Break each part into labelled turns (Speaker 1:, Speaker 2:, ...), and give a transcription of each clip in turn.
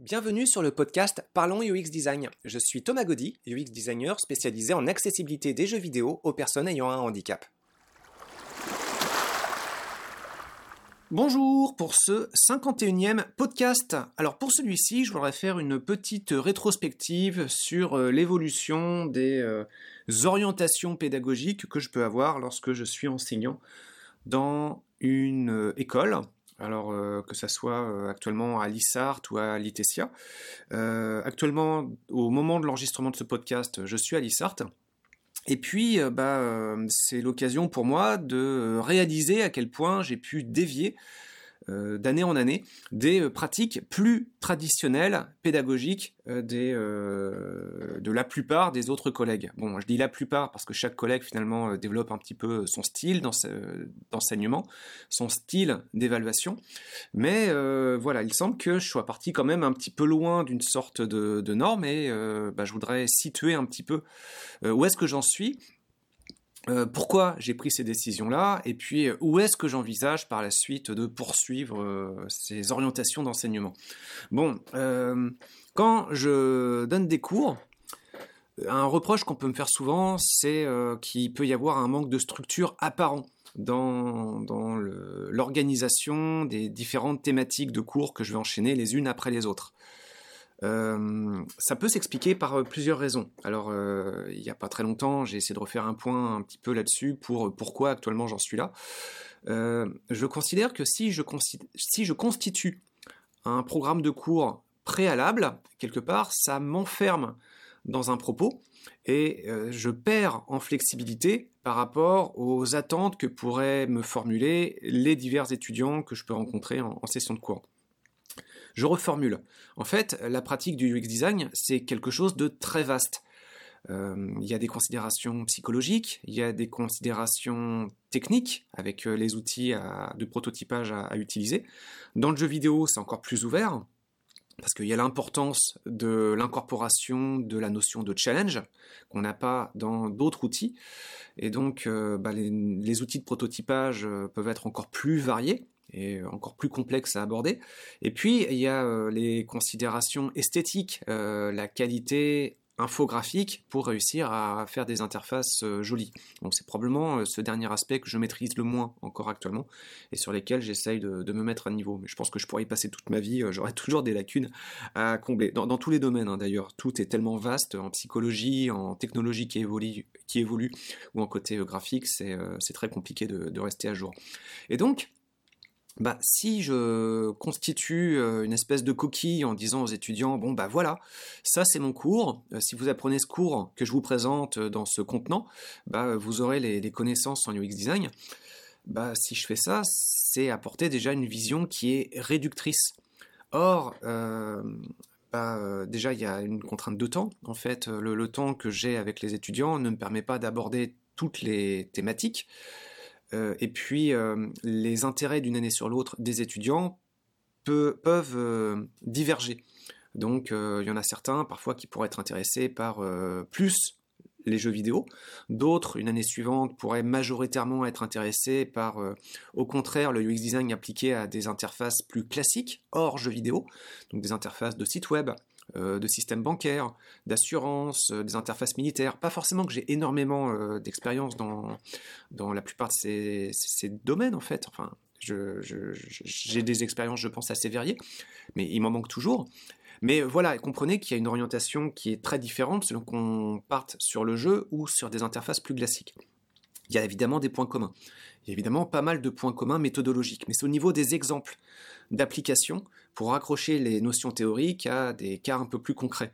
Speaker 1: Bienvenue sur le podcast Parlons UX Design. Je suis Thomas Gaudy, UX designer spécialisé en accessibilité des jeux vidéo aux personnes ayant un handicap. Bonjour pour ce 51e podcast. Alors pour celui-ci, je voudrais faire une petite rétrospective sur euh, l'évolution des euh, orientations pédagogiques que je peux avoir lorsque je suis enseignant dans une euh, école alors que ça soit actuellement à l'ISART ou à l'ITESIA. actuellement, au moment de l'enregistrement de ce podcast, je suis à l'ISART. Et puis, euh, bah, euh, c'est l'occasion pour moi de réaliser à quel point j'ai pu dévier euh, d'année en année des pratiques plus traditionnelles, pédagogiques des, de la plupart des autres collègues. Bon, je dis la plupart parce que chaque collègue finalement développe un petit peu son style d'enseignement, son style d'évaluation. Mais voilà, il semble que je sois parti quand même un petit peu loin d'une sorte de, de norme et bah, je voudrais situer un petit peu où est-ce que j'en suis euh, pourquoi j'ai pris ces décisions-là et puis euh, où est-ce que j'envisage par la suite de poursuivre euh, ces orientations d'enseignement? Bon, quand je donne des cours, un reproche qu'on peut me faire souvent, c'est qu'il peut y avoir un manque de structure apparent dans, dans l'organisation des différentes thématiques de cours que je vais enchaîner les unes après les autres. Euh, ça peut s'expliquer par euh, plusieurs raisons. Alors, euh, il n'y a pas très longtemps, j'ai essayé de refaire un point un petit peu là-dessus pour pourquoi actuellement j'en suis là. je considère que si je, si je constitue un programme de cours préalable, quelque part, ça m'enferme dans un propos et je perds en flexibilité par rapport aux attentes que pourraient me formuler les divers étudiants que je peux rencontrer en session de cours. Je reformule. En fait, la pratique du UX design, c'est quelque chose de très vaste. Euh, il y a des considérations psychologiques, il y a des considérations techniques avec euh, les outils de prototypage à, utiliser. Dans le jeu vidéo, c'est encore plus ouvert parce qu'il y a l'importance de l'incorporation de la notion de challenge qu'on n'a pas dans d'autres outils. Et donc, euh, bah, les, outils de prototypage peuvent être encore plus variés et encore plus complexe à aborder. Et puis, il y a euh, les considérations esthétiques, euh, la qualité infographique pour réussir à faire des interfaces euh, jolies. Donc c'est probablement ce dernier aspect que je maîtrise le moins encore actuellement et sur lesquels j'essaye de, me mettre à niveau. Mais je pense que je pourrais y passer toute ma vie, j'aurais toujours des lacunes à combler. Dans, tous les domaines hein, d'ailleurs, tout est tellement vaste en psychologie, en technologie qui évolue, qui évolue ou en côté graphique, c'est très compliqué de, de rester à jour. Et donc, bah, si je constitue euh, une espèce de coquille en disant aux étudiants, bon bah voilà, ça c'est mon cours, euh, si vous apprenez ce cours que je vous présente euh, dans ce contenant, bah, vous aurez les, connaissances en UX design, bah, si je fais ça, c'est apporter déjà une vision qui est réductrice. Or, bah, déjà il y a une contrainte de temps, en fait, le temps que j'ai avec les étudiants ne me permet pas d'aborder toutes les thématiques. Euh, et puis, euh, les intérêts d'une année sur l'autre des étudiants peuvent euh, diverger. Donc, il y en a certains parfois qui pourraient être intéressés par plus les jeux vidéo. D'autres, une année suivante, pourraient majoritairement être intéressés par, au contraire, le UX design appliqué à des interfaces plus classiques, hors jeux vidéo, donc des interfaces de site web, de systèmes bancaires, d'assurance, euh, des interfaces militaires. Pas forcément que j'ai énormément euh, d'expérience dans, dans la plupart de ces, domaines, en fait. Enfin, j'ai des expériences, je pense, assez variées, mais il m'en manque toujours. Mais voilà, comprenez qu'il y a une orientation qui est très différente selon qu'on parte sur le jeu ou sur des interfaces plus classiques. Il y a évidemment des points communs. Il y a évidemment pas mal de points communs méthodologiques, mais c'est au niveau des exemples d'application pour raccrocher les notions théoriques à des cas un peu plus concrets.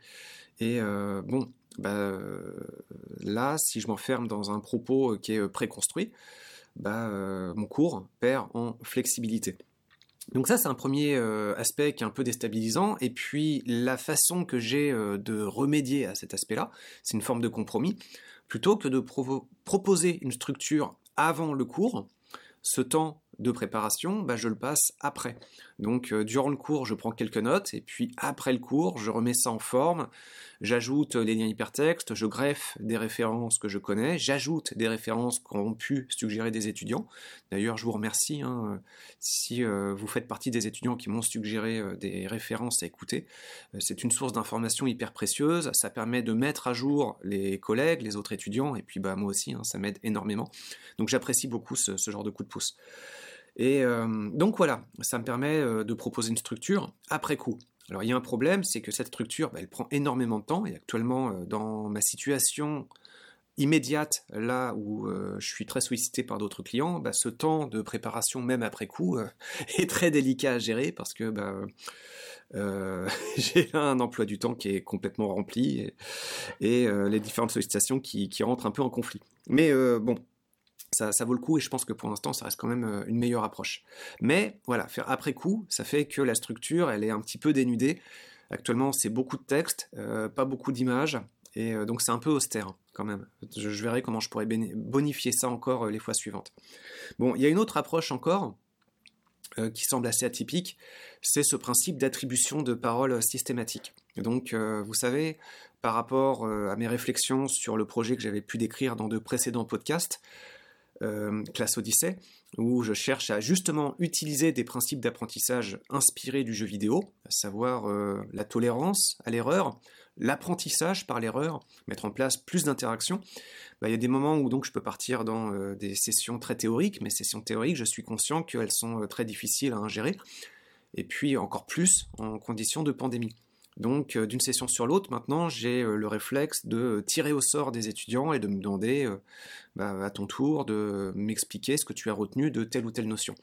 Speaker 1: Et euh, bon, bah, euh, là, si je m'enferme dans un propos qui est préconstruit, bah, euh, mon cours perd en flexibilité. Donc ça, c'est un premier aspect qui est un peu déstabilisant. Et puis, la façon que j'ai de remédier à cet aspect-là, c'est une forme de compromis. Plutôt que de proposer une structure avant le cours, ce temps de préparation, bah, je le passe après. Donc euh, durant le cours, je prends quelques notes, et puis après le cours, je remets ça en forme, j'ajoute les liens hypertextes, je greffe des références que je connais, j'ajoute des références qu'ont pu suggérer des étudiants. D'ailleurs, je vous remercie hein, si euh, vous faites partie des étudiants qui m'ont suggéré euh, des références à écouter. C'est une source d'information hyper précieuse, ça permet de mettre à jour les collègues, les autres étudiants, et puis bah, moi aussi, hein, ça m'aide énormément. Donc j'apprécie beaucoup ce, ce genre de coup de pouce. Et euh, donc voilà, ça me permet euh, de proposer une structure après coup. Alors il y a un problème, c'est que cette structure, bah, elle prend énormément de temps, et actuellement, euh, dans ma situation immédiate, là où je suis très sollicité par d'autres clients, bah, ce temps de préparation, même après coup, est très délicat à gérer, parce que bah, j'ai un emploi du temps qui est complètement rempli, et, les différentes sollicitations qui, qui, rentrent un peu en conflit. Mais bon, ça, vaut le coup et je pense que pour l'instant ça reste quand même euh, une meilleure approche. Mais voilà, faire après coup, ça fait que la structure elle est un petit peu dénudée. Actuellement c'est beaucoup de texte, euh, pas beaucoup d'images et euh, donc c'est un peu austère hein, quand même. Je, verrai comment je pourrais bonifier ça encore les fois suivantes. Bon, il y a une autre approche encore qui semble assez atypique, c'est ce principe d'attribution de paroles systématique. Donc, vous savez, par rapport à mes réflexions sur le projet que j'avais pu décrire dans de précédents podcasts, euh, classe Odyssey, où je cherche à justement utiliser des principes d'apprentissage inspirés du jeu vidéo, à savoir euh, la tolérance à l'erreur, l'apprentissage par l'erreur, mettre en place plus d'interactions. Bah, il y a des moments où donc je peux partir dans euh, des sessions très théoriques, mais sessions théoriques, je suis conscient qu'elles sont très difficiles à ingérer, et puis encore plus en conditions de pandémie. Donc euh, d'une session sur l'autre, maintenant, j'ai euh, le réflexe de tirer au sort des étudiants et de me demander euh, bah, à ton tour de m'expliquer ce que tu as retenu de telle ou telle notion.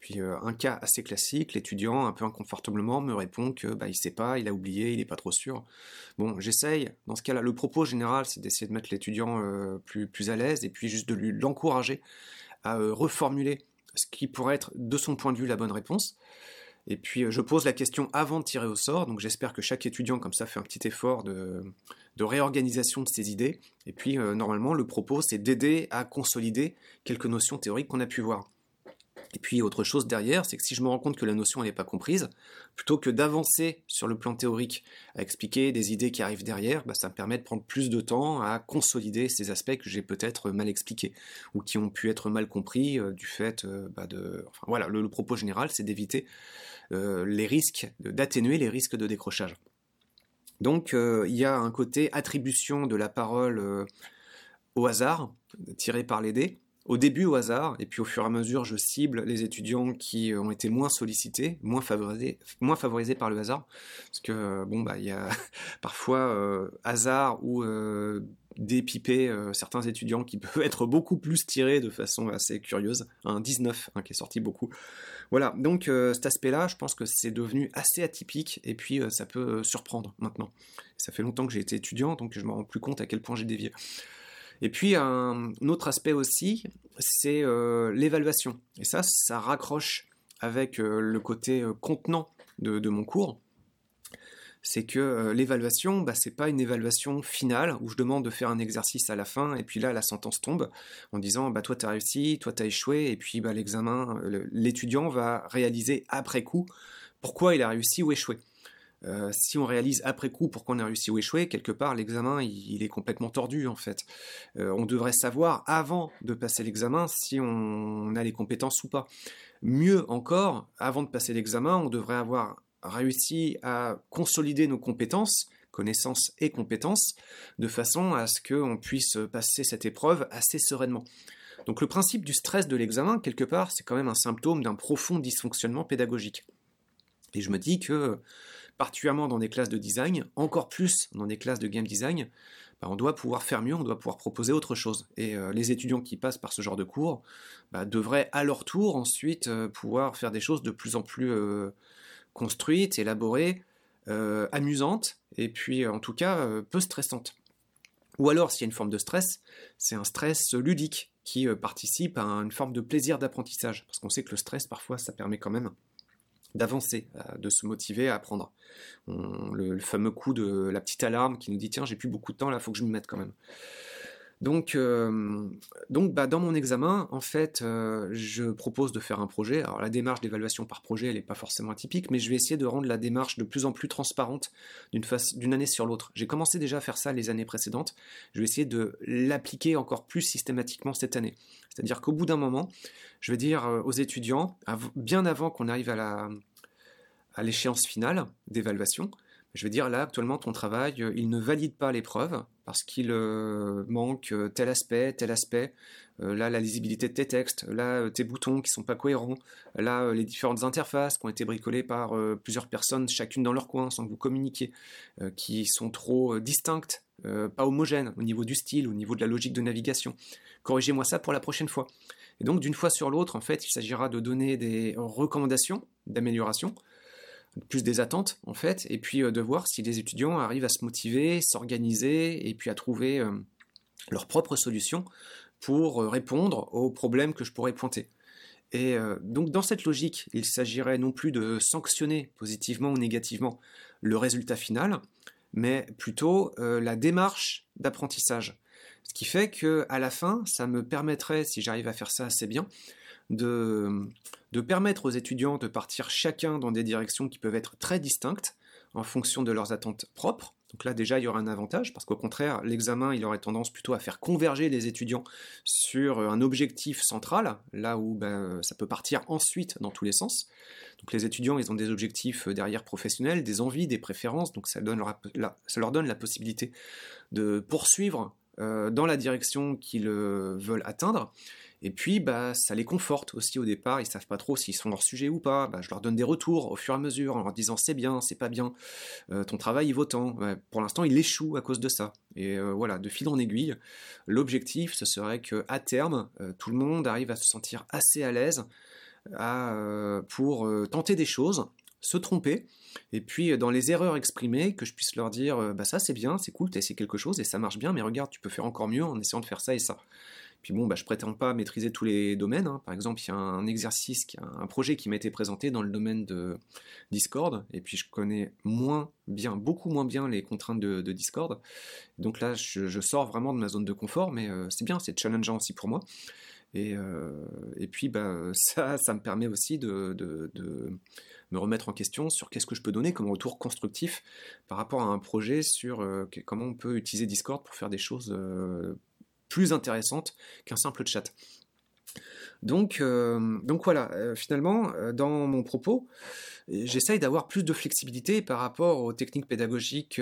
Speaker 1: Puis un cas assez classique, l'étudiant, un peu inconfortablement, me répond que bah, sait pas, il a oublié, il n'est pas trop sûr. Bon, j'essaye, dans ce cas-là, le propos général, c'est d'essayer de mettre l'étudiant plus, à l'aise et puis juste de l'encourager à reformuler ce qui pourrait être, de son point de vue, la bonne réponse. Et puis euh, je pose la question avant de tirer au sort, donc j'espère que chaque étudiant comme ça fait un petit effort de, réorganisation de ses idées. Et puis euh, normalement le propos c'est d'aider à consolider quelques notions théoriques qu'on a pu voir. Et puis autre chose derrière, c'est que si je me rends compte que la notion n'est pas comprise, plutôt que d'avancer sur le plan théorique à expliquer des idées qui arrivent derrière, bah, ça me permet de prendre plus de temps à consolider ces aspects que j'ai peut-être mal expliqués ou qui ont pu être mal compris euh, du fait bah, de... Enfin voilà, le propos général c'est d'éviter euh, les risques, d'atténuer les risques de décrochage. Donc euh, il y a un côté attribution de la parole euh, au hasard, tiré par les dés, au début au hasard, et puis au fur et à mesure, je cible les étudiants qui ont été moins sollicités, moins favorisés, par le hasard, parce que bon bah il y a parfois hasard ou dépiper certains étudiants qui peuvent être beaucoup plus tirés de façon assez curieuse. Un 19 hein, qui est sorti beaucoup voilà, donc euh, cet aspect-là, je pense que c'est devenu assez atypique et puis euh, ça peut euh, surprendre maintenant. Ça fait longtemps que j'ai été étudiant, donc je me rends plus compte à quel point j'ai dévié. Et puis un, autre aspect aussi, c'est l'évaluation. Et ça, ça raccroche avec le côté contenant de mon cours c'est que euh, l'évaluation, bah, c'est pas une évaluation finale où je demande de faire un exercice à la fin et puis là la sentence tombe en disant bah toi as réussi, toi tu as échoué et puis bah, l'examen, l'étudiant va réaliser après coup pourquoi il a réussi ou échoué. Euh, si on réalise après coup pourquoi on a réussi ou échoué, quelque part l'examen il, est complètement tordu en fait. Euh, on devrait savoir avant de passer l'examen si on a les compétences ou pas. Mieux encore, avant de passer l'examen, on devrait avoir réussi à consolider nos compétences, connaissances et compétences, de façon à ce qu'on puisse passer cette épreuve assez sereinement. Donc le principe du stress de l'examen, quelque part, c'est quand même un symptôme d'un profond dysfonctionnement pédagogique. Et je me dis que, particulièrement dans des classes de design, encore plus dans des classes de game design, bah, on doit pouvoir faire mieux, on doit pouvoir proposer autre chose. Et euh, les étudiants qui passent par ce genre de cours bah, devraient à leur tour ensuite euh, pouvoir faire des choses de plus en plus euh, construite, élaborée, euh, amusante, et puis en tout cas peu stressante. Ou alors, s'il y a une forme de stress, c'est un stress ludique qui participe à une forme de plaisir d'apprentissage. Parce qu'on sait que le stress, parfois, ça permet quand même d'avancer, de se motiver à apprendre. le, fameux coup de la petite alarme qui nous dit tiens, j'ai plus beaucoup de temps là, faut que je me mette quand même. Donc, euh, donc bah, dans mon examen, en fait, euh, je propose de faire un projet. Alors la démarche d'évaluation par projet, elle n'est pas forcément atypique, mais je vais essayer de rendre la démarche de plus en plus transparente d'une année sur l'autre. J'ai commencé déjà à faire ça les années précédentes. Je vais essayer de l'appliquer encore plus systématiquement cette année. C'est-à-dire qu'au bout d'un moment, je vais dire euh, aux étudiants, bien avant qu'on arrive à à l'échéance finale d'évaluation, je vais dire là actuellement ton travail, il ne valide pas l'épreuve parce qu'il euh, manque euh, tel aspect, tel aspect. Euh, là, la lisibilité de tes textes, là, tes boutons qui sont pas cohérents, là, les différentes interfaces qui ont été bricolées par plusieurs personnes, chacune dans leur coin, sans que vous communiquiez, qui sont trop distinctes, pas homogènes au niveau du style, au niveau de la logique de navigation. Corrigez-moi ça pour la prochaine fois. Et donc, d'une fois sur l'autre, en fait, il s'agira de donner des recommandations d'amélioration plus des attentes en fait, et puis euh, de voir si les étudiants arrivent à se motiver, s'organiser, et puis à trouver euh, leurs propres solutions pour euh, répondre aux problèmes que je pourrais pointer. Et donc dans cette logique, il s'agirait non plus de sanctionner positivement ou négativement le résultat final, mais plutôt la démarche d'apprentissage. Ce qui fait que à la fin, ça me permettrait, si j'arrive à faire ça assez bien, de, permettre aux étudiants de partir chacun dans des directions qui peuvent être très distinctes en fonction de leurs attentes propres. Donc là déjà il y aura un avantage parce qu'au contraire l'examen il aurait tendance plutôt à faire converger les étudiants sur un objectif central, là où ben, ça peut partir ensuite dans tous les sens. Donc les étudiants ils ont des objectifs derrière professionnels, des envies, des préférences, donc ça, leur donne la possibilité de poursuivre euh, dans la direction qu'ils euh, veulent atteindre. Et puis, bah, ça les conforte aussi au départ. Ils savent pas trop s'ils sont leur sujet ou pas. Bah, je leur donne des retours au fur et à mesure en leur disant c'est bien, c'est pas bien, euh, ton travail il vaut tant. pour l'instant, il échoue à cause de ça. Et euh, voilà, de fil en aiguille, l'objectif ce serait que à terme, euh, tout le monde arrive à se sentir assez à l'aise pour tenter des choses, se tromper. Et puis dans les erreurs exprimées, que je puisse leur dire, bah ça c'est bien, c'est cool, tu as essayé quelque chose et ça marche bien, mais regarde, tu peux faire encore mieux en essayant de faire ça et ça. Puis bon, bah, je prétends pas maîtriser tous les domaines. Hein. Par exemple, il y a un exercice, un projet qui m'a été présenté dans le domaine de Discord, et puis je connais moins bien, beaucoup moins bien les contraintes de, Discord. Donc là, je, sors vraiment de ma zone de confort, mais euh, c'est bien, c'est challengeant aussi pour moi. Et, euh, puis bah, ça, ça me permet aussi de, de, me remettre en question sur qu'est-ce que je peux donner comme retour constructif par rapport à un projet sur euh, comment on peut utiliser Discord pour faire des choses plus intéressante qu'un simple chat. Donc, euh, donc voilà, euh, finalement, euh, dans mon propos, j'essaye d'avoir plus de flexibilité par rapport aux techniques pédagogiques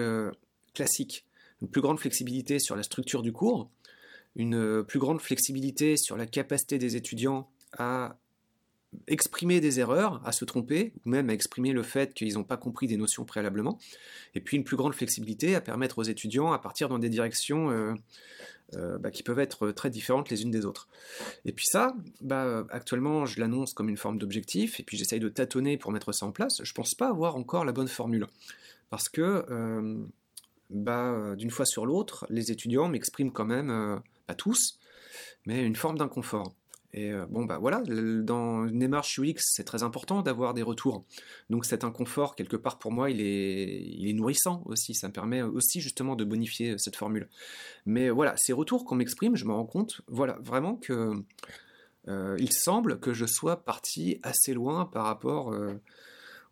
Speaker 1: classiques. Une plus grande flexibilité sur la structure du cours, une plus grande flexibilité sur la capacité des étudiants à exprimer des erreurs, à se tromper, ou même à exprimer le fait qu'ils n'ont pas compris des notions préalablement, et puis une plus grande flexibilité à permettre aux étudiants à partir dans des directions euh, euh, bah, qui peuvent être très différentes les unes des autres. Et puis ça, bah, actuellement, je l'annonce comme une forme d'objectif, et puis j'essaye de tâtonner pour mettre ça en place. Je pense pas avoir encore la bonne formule, parce que euh, bah, d'une fois sur l'autre, les étudiants m'expriment quand même, pas tous, mais une forme d'inconfort. Et euh, bon, bah voilà, dans une démarche UX, c'est très important d'avoir des retours. Donc cet inconfort, quelque part pour moi, il est, il est nourrissant aussi. Ça me permet aussi justement de bonifier cette formule. Mais voilà, ces retours qu'on m'exprime, je me rends compte, voilà, vraiment que euh, il semble que je sois parti assez loin par rapport euh,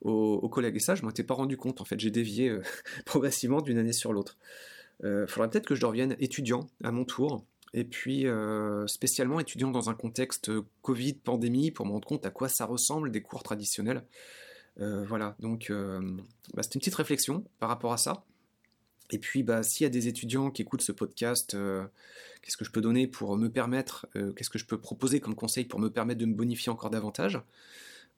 Speaker 1: aux, collègues. Et ça, je m'en étais pas rendu compte. En fait, j'ai dévié progressivement d'une année sur l'autre. Il faudrait peut-être que je revienne étudiant à mon tour et puis euh, spécialement étudiant dans un contexte Covid, pandémie, pour me rendre compte à quoi ça ressemble des cours traditionnels. Euh, voilà, donc euh, bah, c'était une petite réflexion par rapport à ça. Et puis, bah, s'il y a des étudiants qui écoutent ce podcast, qu'est-ce que je peux donner pour me permettre, qu'est-ce que je peux proposer comme conseil pour me permettre de me bonifier encore davantage?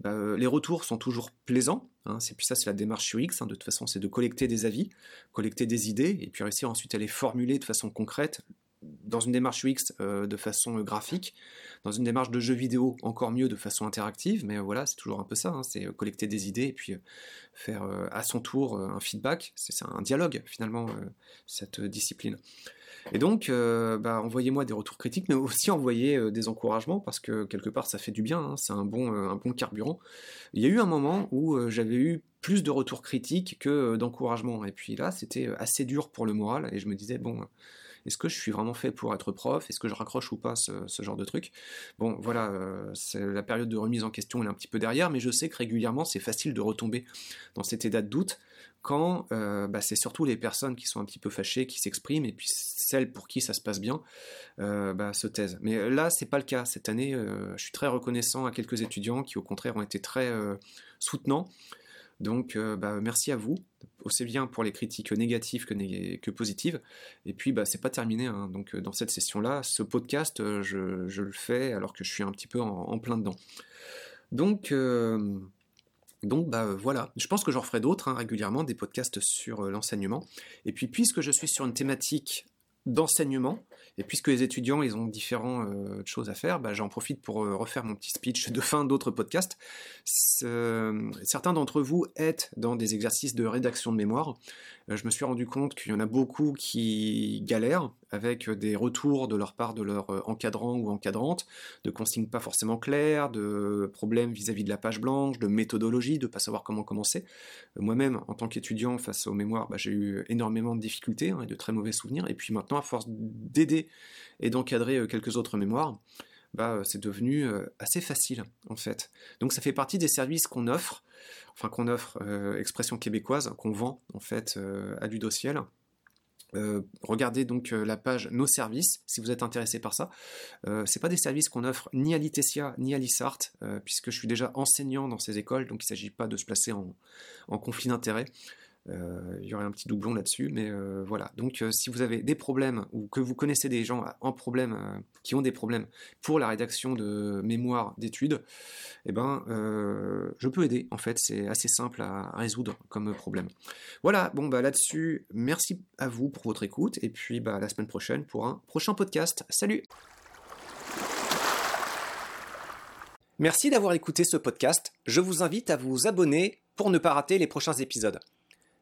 Speaker 1: Bah, les retours sont toujours plaisants, hein, c'est puis ça c'est la démarche UX, hein, de toute façon c'est de collecter des avis, collecter des idées, et puis réussir ensuite à les formuler de façon concrète, dans une démarche UX euh, de façon euh, graphique, dans une démarche de jeu vidéo encore mieux de façon interactive, mais voilà, c'est toujours un peu ça, hein, c'est euh, collecter des idées et puis faire à son tour un feedback, c'est un dialogue finalement, cette discipline. Et donc, bah, envoyez-moi des retours critiques, mais aussi envoyez des encouragements, parce que quelque part ça fait du bien, hein, c'est un bon, un bon carburant. Il y a eu un moment où j'avais eu plus de retours critiques que d'encouragements, et puis là c'était assez dur pour le moral, et je me disais, bon Est-ce que je suis vraiment fait pour être prof? Est-ce que je raccroche ou pas ce, genre de truc? Bon, voilà, euh, la période de remise en question, est un petit peu derrière, mais je sais que régulièrement, c'est facile de retomber dans cet état de doute quand euh, bah, c'est surtout les personnes qui sont un petit peu fâchées qui s'expriment, et puis celles pour qui ça se passe bien euh, bah, se taisent. Mais là, c'est pas le cas. Cette année, je suis très reconnaissant à quelques étudiants qui, au contraire, ont été très soutenants. Donc, bah, merci à vous aussi bien pour les critiques négatives que, positives. Et puis, bah, c'est pas terminé. Hein. Donc, euh, dans cette session-là, ce podcast, euh, je, le fais alors que je suis un petit peu en, plein dedans. Donc, euh, donc bah, voilà, je pense que j'en referai d'autres hein, régulièrement, des podcasts sur l'enseignement. Et puis, puisque je suis sur une thématique d'enseignement. Et puisque les étudiants, ils ont différentes euh, choses à faire, bah, j'en profite pour euh, refaire mon petit speech de fin d'autres podcasts. certains d'entre vous êtes dans des exercices de rédaction de mémoire. Euh, je me suis rendu compte qu'il y en a beaucoup qui galèrent avec des retours de leur part de leur encadrant ou encadrante, de consignes pas forcément claires, de problèmes vis-à-vis de la page blanche, de méthodologie, de pas savoir comment commencer. Moi-même, en tant qu'étudiant face aux mémoires, bah, j'ai eu énormément de difficultés hein, et de très mauvais souvenirs. Et puis maintenant, à force d'aider et d'encadrer quelques autres mémoires, bah, c'est devenu assez facile en fait. Donc ça fait partie des services qu'on offre enfin qu'on offre, expression québécoise, qu'on vend en fait euh, à Ludociel. Euh, regardez donc la page Nos services si vous êtes intéressé par ça. Euh, c'est pas des services qu'on offre ni à l'ITESIA ni à l'ISART, puisque je suis déjà enseignant dans ces écoles, donc il ne s'agit pas de se placer en conflit d'intérêts. Euh, il y aurait un petit doublon là-dessus, mais euh, voilà. Donc, euh, si vous avez des problèmes ou que vous connaissez des gens en problème, qui ont des problèmes pour la rédaction de mémoire d'études, eh ben, je peux aider. En fait, c'est assez simple à résoudre comme problème. Voilà. Bon, bah là-dessus, merci à vous pour votre écoute, et puis bah la semaine prochaine pour un prochain podcast. Salut. Merci d'avoir écouté ce podcast. Je vous invite à vous abonner pour ne pas rater les prochains épisodes.